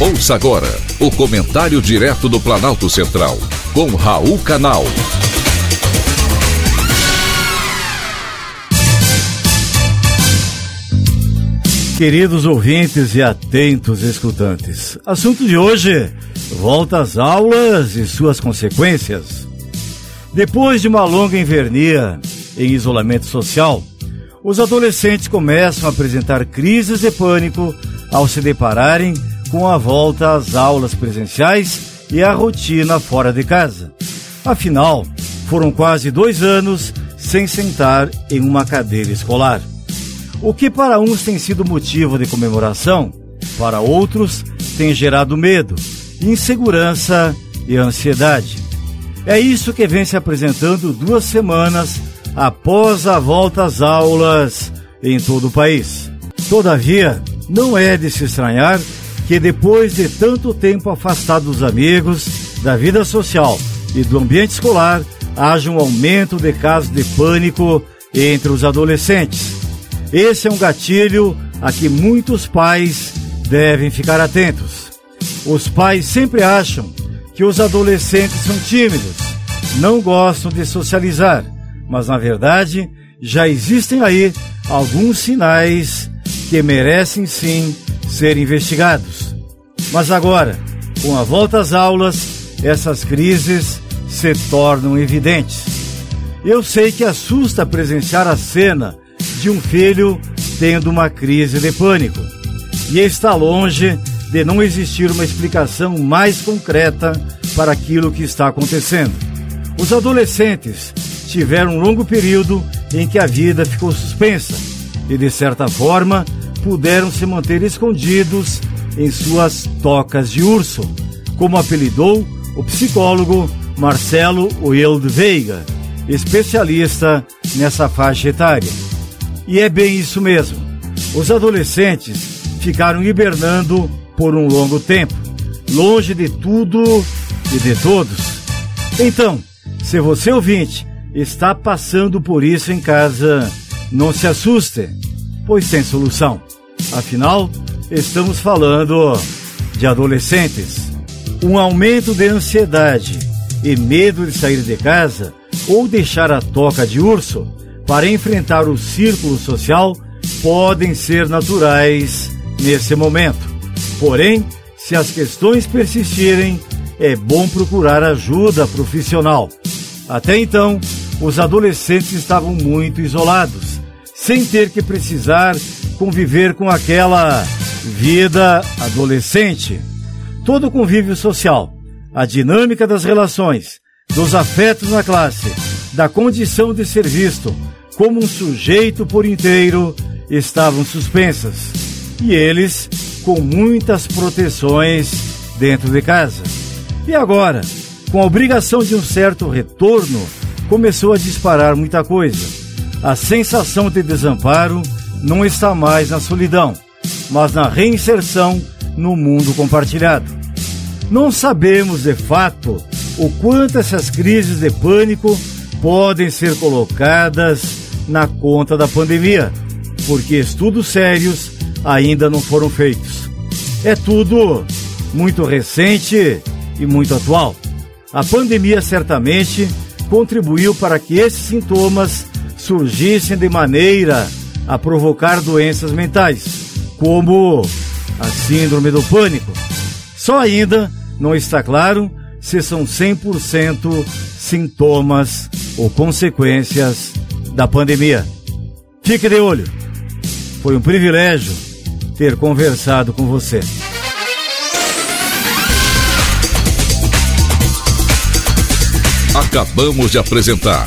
Ouça agora o comentário direto do Planalto Central, com Raul Canal. Queridos ouvintes e atentos escutantes, assunto de hoje: volta às aulas e suas consequências. Depois de uma longa invernia em isolamento social, os adolescentes começam a apresentar crises de pânico ao se depararem com a volta às aulas presenciais e à rotina fora de casa. Afinal, foram quase dois anos sem sentar em uma cadeira escolar. O que para uns tem sido motivo de comemoração, para outros tem gerado medo, insegurança e ansiedade. É isso que vem se apresentando duas semanas após a volta às aulas em todo o país. Todavia, não é de se estranhar que depois de tanto tempo afastado dos amigos, da vida social e do ambiente escolar, haja um aumento de casos de pânico entre os adolescentes. Esse é um gatilho a que muitos pais devem ficar atentos. Os pais sempre acham que os adolescentes são tímidos, não gostam de socializar, mas na verdade já existem aí alguns sinais que merecem sim ser investigados. Mas agora, com a volta às aulas, essas crises se tornam evidentes. Eu sei que assusta presenciar a cena de um filho tendo uma crise de pânico. E está longe de não existir uma explicação mais concreta para aquilo que está acontecendo. Os adolescentes tiveram um longo período em que a vida ficou suspensa e, de certa forma, puderam se manter escondidos em suas tocas de urso, como apelidou o psicólogo Marcelo Wilde Veiga, especialista nessa faixa etária. E é bem isso mesmo. Os adolescentes ficaram hibernando por um longo tempo, longe de tudo e de todos. Então, se você ouvinte está passando por isso em casa, não se assuste, pois tem solução. Afinal, estamos falando de adolescentes. Um aumento de ansiedade e medo de sair de casa ou deixar a toca de urso para enfrentar o círculo social podem ser naturais nesse momento. Porém, se as questões persistirem, é bom procurar ajuda profissional. Até então, os adolescentes estavam muito isolados, sem ter que precisar conviver com aquela vida adolescente. Todo o convívio social, a dinâmica das relações, dos afetos na classe, da condição de ser visto como um sujeito por inteiro estavam suspensas. E eles com muitas proteções dentro de casa. E agora, com a obrigação de um certo retorno, começou a disparar muita coisa. A sensação de desamparo não está mais na solidão, mas na reinserção no mundo compartilhado. Não sabemos de fato o quanto essas crises de pânico podem ser colocadas na conta da pandemia, porque estudos sérios ainda não foram feitos. É tudo muito recente e muito atual. A pandemia certamente contribuiu para que esses sintomas surgissem de maneira a provocar doenças mentais, como a síndrome do pânico. Só ainda não está claro se são 100% sintomas ou consequências da pandemia. Fique de olho. Foi um privilégio ter conversado com você. Acabamos de apresentar